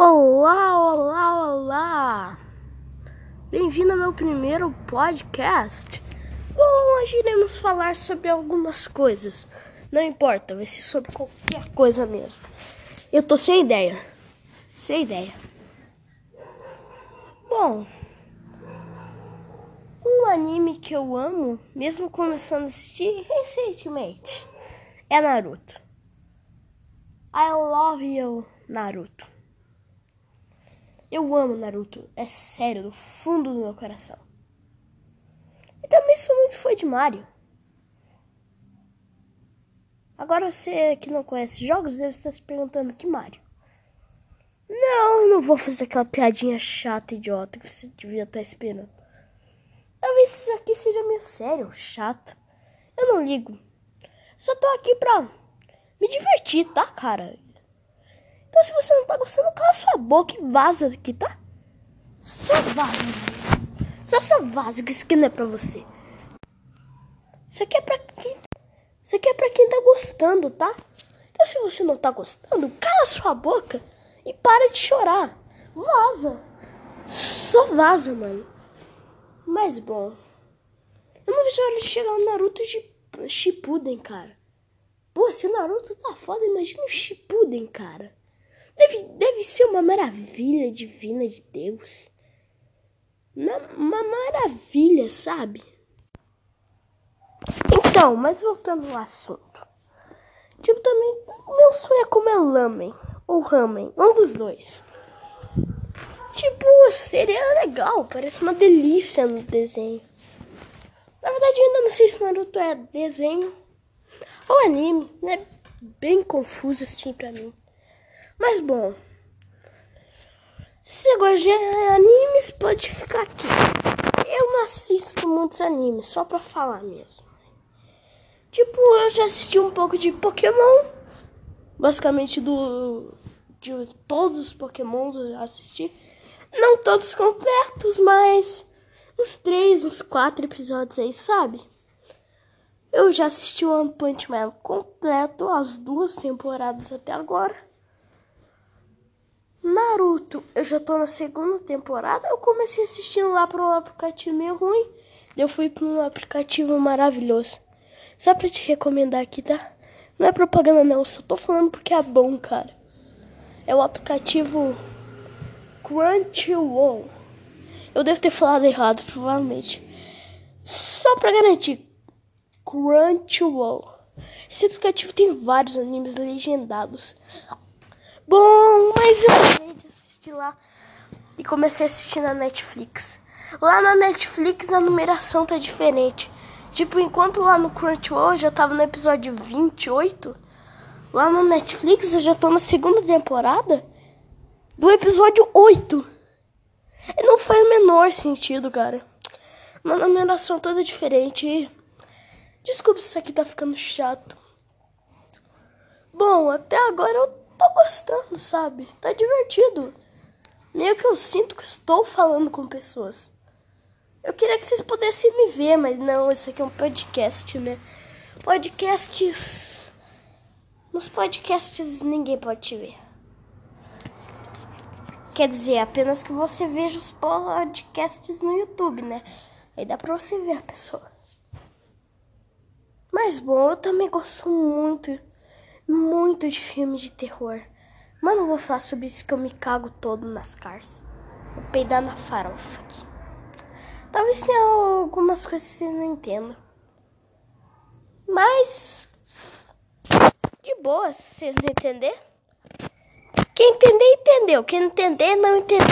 Olá, olá, olá! Bem-vindo ao meu primeiro podcast. Bom, hoje iremos falar sobre algumas coisas. Não importa, vai ser sobre qualquer coisa mesmo. Eu tô sem ideia. Sem ideia. Bom, um anime que eu amo, mesmo começando a assistir recentemente, é Naruto. I love you, Naruto. Eu amo Naruto, é sério, do fundo do meu coração. E também sou muito fã de Mario. Agora você que não conhece jogos deve estar se perguntando que Mario. Não, eu não vou fazer aquela piadinha chata, idiota que você devia estar esperando. Talvez isso aqui seja meio sério, chata. Eu não ligo. Só tô aqui pra me divertir, tá, cara? Se você não tá gostando, cala sua boca e vaza aqui, tá? Só vaza. Só só vaza, que isso aqui não é pra você. Isso aqui é pra quem. Isso aqui é pra quem tá gostando, tá? Então se você não tá gostando, cala sua boca e para de chorar. Vaza. Só vaza, mano. Mas bom. Eu não vejo a hora de chegar no Naruto de Shippuden, cara. Pô, se o Naruto tá foda, imagina o Shippuden, cara. Deve, deve ser uma maravilha divina de Deus. Uma, uma maravilha, sabe? Então, mas voltando ao assunto. Tipo, também, meu sonho é comer lamen ou ramen, um dos dois. Tipo, seria legal, parece uma delícia no desenho. Na verdade, ainda não sei se Naruto é desenho ou anime, né? Bem confuso assim pra mim. Mas bom. Se você gosta de animes, pode ficar aqui. Eu não assisto muitos animes, só pra falar mesmo. Tipo, eu já assisti um pouco de Pokémon. Basicamente do. De todos os Pokémons eu já assisti. Não todos completos, mas uns três, uns quatro episódios aí, sabe? Eu já assisti o One Punch Man completo, as duas temporadas até agora. Eu já tô na segunda temporada. Eu comecei assistindo lá por um aplicativo meio ruim. Eu fui para um aplicativo maravilhoso. Só pra te recomendar aqui, tá? Não é propaganda não, só tô falando porque é bom, cara. É o aplicativo Crunchyroll. Eu devo ter falado errado, provavelmente. Só pra garantir. Crunchyroll. Esse aplicativo tem vários animes legendados. Bom, mas eu assistir lá e comecei a assistir na Netflix. Lá na Netflix a numeração tá diferente. Tipo, enquanto lá no Crunchyroll eu já tava no episódio 28, lá no Netflix eu já tô na segunda temporada do episódio 8. E não faz o menor sentido, cara. Uma numeração toda diferente. Desculpa se isso aqui tá ficando chato. Bom, até agora eu tô gostando, sabe? Tá divertido. Meio que eu sinto que estou falando com pessoas. Eu queria que vocês pudessem me ver, mas não, isso aqui é um podcast, né? Podcasts. Nos podcasts ninguém pode te ver. Quer dizer, apenas que você veja os podcasts no YouTube, né? Aí dá pra você ver a pessoa. Mas bom, eu também gosto muito muito de filme de terror. Mas não vou falar sobre isso que eu me cago todo nas cars. Vou peidar na farofa aqui. Talvez tenha algumas coisas que você não entenda. Mas. De boa, se vocês não entender. Quem entender, entendeu. Quem não entender, não entendeu.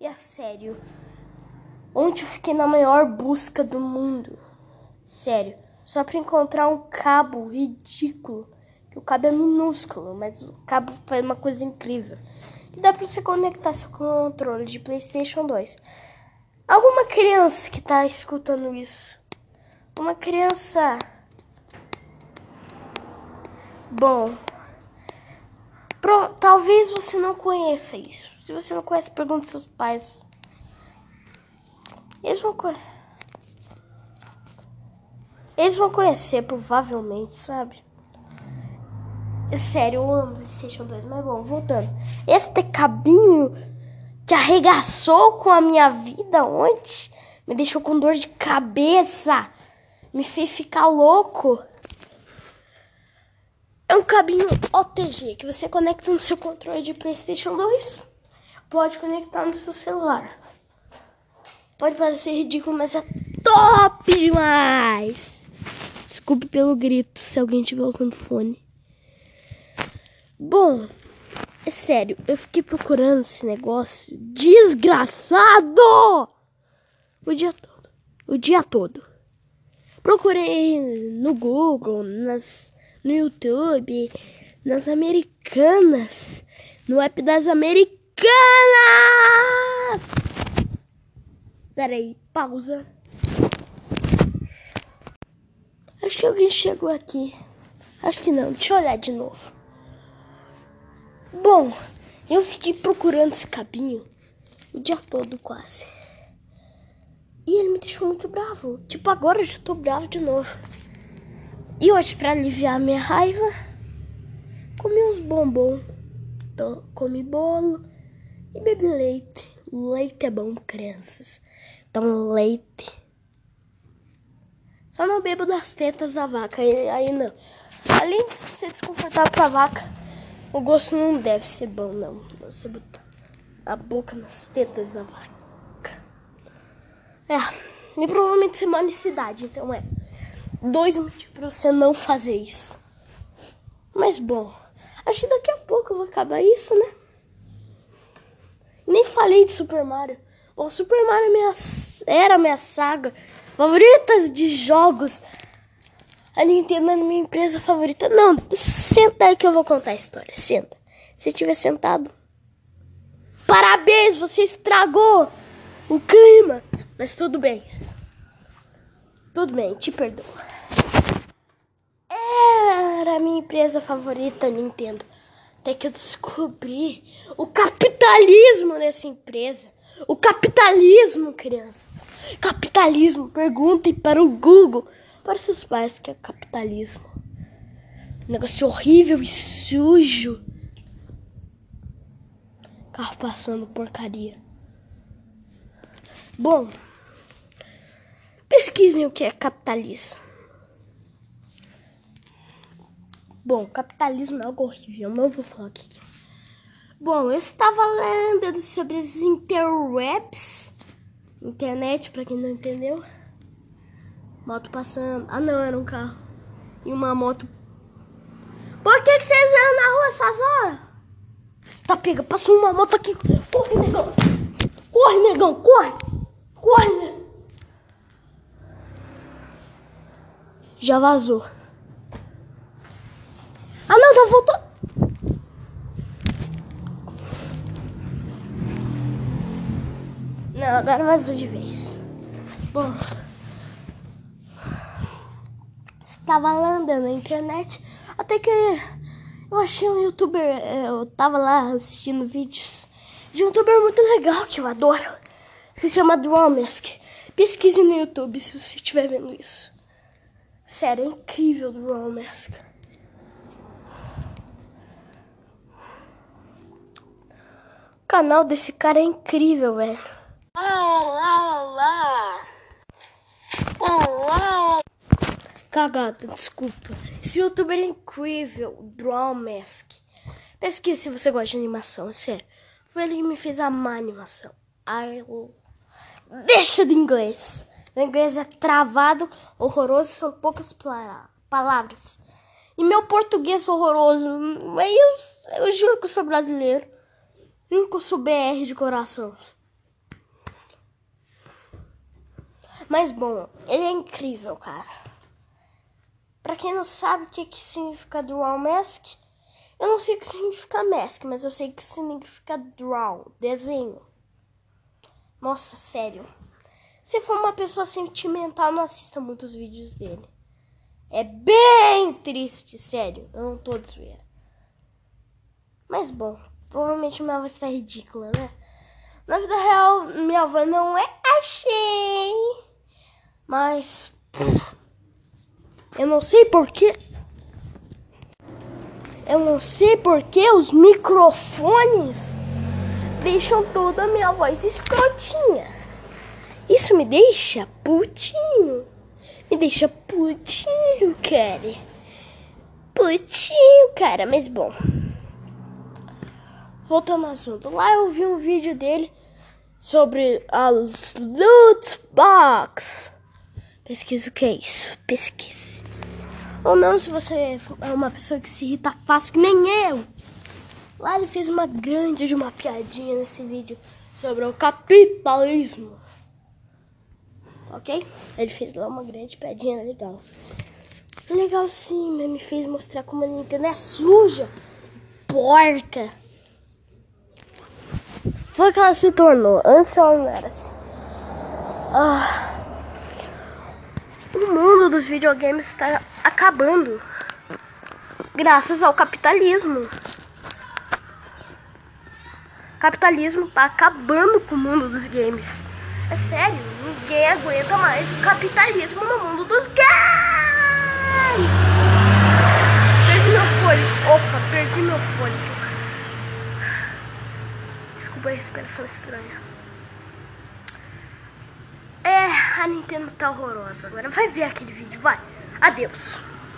E a sério. Onde eu fiquei na maior busca do mundo. Sério. Só pra encontrar um cabo ridículo que o cabo é minúsculo, mas o cabo faz uma coisa incrível. Que dá para você conectar seu controle de PlayStation 2. Alguma criança que tá escutando isso? Uma criança. Bom, pro... talvez você não conheça isso. Se você não conhece, pergunte seus pais. Eles vão conhecer. Eles vão conhecer, provavelmente, sabe? Sério, eu amo PlayStation 2, mas bom, voltando. Este cabinho que arregaçou com a minha vida ontem me deixou com dor de cabeça, me fez ficar louco. É um cabinho OTG que você conecta no seu controle de PlayStation 2, pode conectar no seu celular. Pode parecer ridículo, mas é top demais. Desculpe pelo grito se alguém estiver usando fone. Bom, é sério, eu fiquei procurando esse negócio desgraçado o dia todo. O dia todo. Procurei no Google, nas, no YouTube, nas americanas, no app das americanas. Peraí, pausa. Acho que alguém chegou aqui. Acho que não, deixa eu olhar de novo. Bom, eu fiquei procurando esse cabinho o dia todo quase. E ele me deixou muito bravo. Tipo, agora eu já tô bravo de novo. E hoje, pra aliviar minha raiva, comi uns bombons. Comi bolo e bebi leite. Leite é bom, crianças. Então, leite. Só não bebo das tetas da vaca. Aí, aí não. Além de ser desconfortável pra vaca, o gosto não deve ser bom, não. Você botar a boca nas tetas da vaca. É, e provavelmente você mora em cidade, então é dois motivos pra você não fazer isso. Mas bom, acho que daqui a pouco eu vou acabar isso, né? Nem falei de Super Mario. O Super Mario é minha, era minha saga favorita de jogos. A Nintendo é minha empresa favorita. Não, senta aí que eu vou contar a história. Senta. Se tiver sentado. Parabéns, você estragou o clima. Mas tudo bem. Tudo bem, te perdoo. Era a minha empresa favorita, Nintendo. Até que eu descobri o capitalismo nessa empresa. O capitalismo, crianças. Capitalismo. Perguntem para o Google, para seus pais, que é capitalismo. Um negócio horrível e sujo. Carro passando porcaria. Bom, pesquisem o que é capitalismo. Bom, capitalismo é algo horrível, não vou falar o que é. Bom, eu estava lendo sobre os interwebs, internet, para quem não entendeu. Moto passando. Ah, não, era um carro. E uma moto. Por que, que vocês andam na rua essas horas? Tá, pega, passou uma moto aqui. Corre, negão. Corre, negão, corre. Corre, né? Já vazou. Ah, não, tá voltando. Não, agora vazou de vez. Bom. Estava andando na internet até que eu achei um youtuber. Eh, eu tava lá assistindo vídeos de um youtuber muito legal que eu adoro. Se chama Dromask. Pesquise no YouTube se você estiver vendo isso. Sério, é incrível o Dromask. canal desse cara é incrível, velho. Olá, olá. Olá. Cagada, desculpa. Esse youtuber é incrível, Drawmask. Pesquisa se você gosta de animação, é sério. Foi ele que me fez amar a animação. I Deixa de inglês. O inglês é travado, horroroso, são poucas palavras. E meu português é horroroso. Eu, eu juro que eu sou brasileiro. Nunca sou BR de coração. Mas bom, ele é incrível, cara. Pra quem não sabe o que, que significa Dual Mask, eu não sei o que significa mask, mas eu sei o que significa draw, desenho. Nossa, sério. Se for uma pessoa sentimental, não assista muitos vídeos dele. É bem triste, sério. Eu não tô desvendo. Mas bom, Provavelmente minha avó está ridícula, né? Na vida real, minha avó não é achei. Mas. Eu não sei porquê. Eu não sei porque os microfones deixam toda a minha voz escrotinha. Isso me deixa putinho. Me deixa putinho, cara. Putinho, cara. Mas bom. Voltando ao assunto. Lá eu vi um vídeo dele sobre as loot box. Pesquisa o que é isso. Pesquise. Ou não, se você é uma pessoa que se irrita fácil, que nem eu. Lá ele fez uma grande de uma piadinha nesse vídeo sobre o capitalismo. Ok? Ele fez lá uma grande piadinha legal. Legal sim, mas me fez mostrar como a Nintendo é suja, porca. Foi que ela se tornou. Antes ela não era assim. Ah. O mundo dos videogames está acabando. Graças ao capitalismo. capitalismo está acabando com o mundo dos games. É sério, ninguém aguenta mais o capitalismo no mundo dos games. Perdi meu fôlego. Opa, perdi meu fôlego. Desculpa a respiração estranha. É, a Nintendo tá horrorosa agora. Vai ver aquele vídeo, vai. Adeus.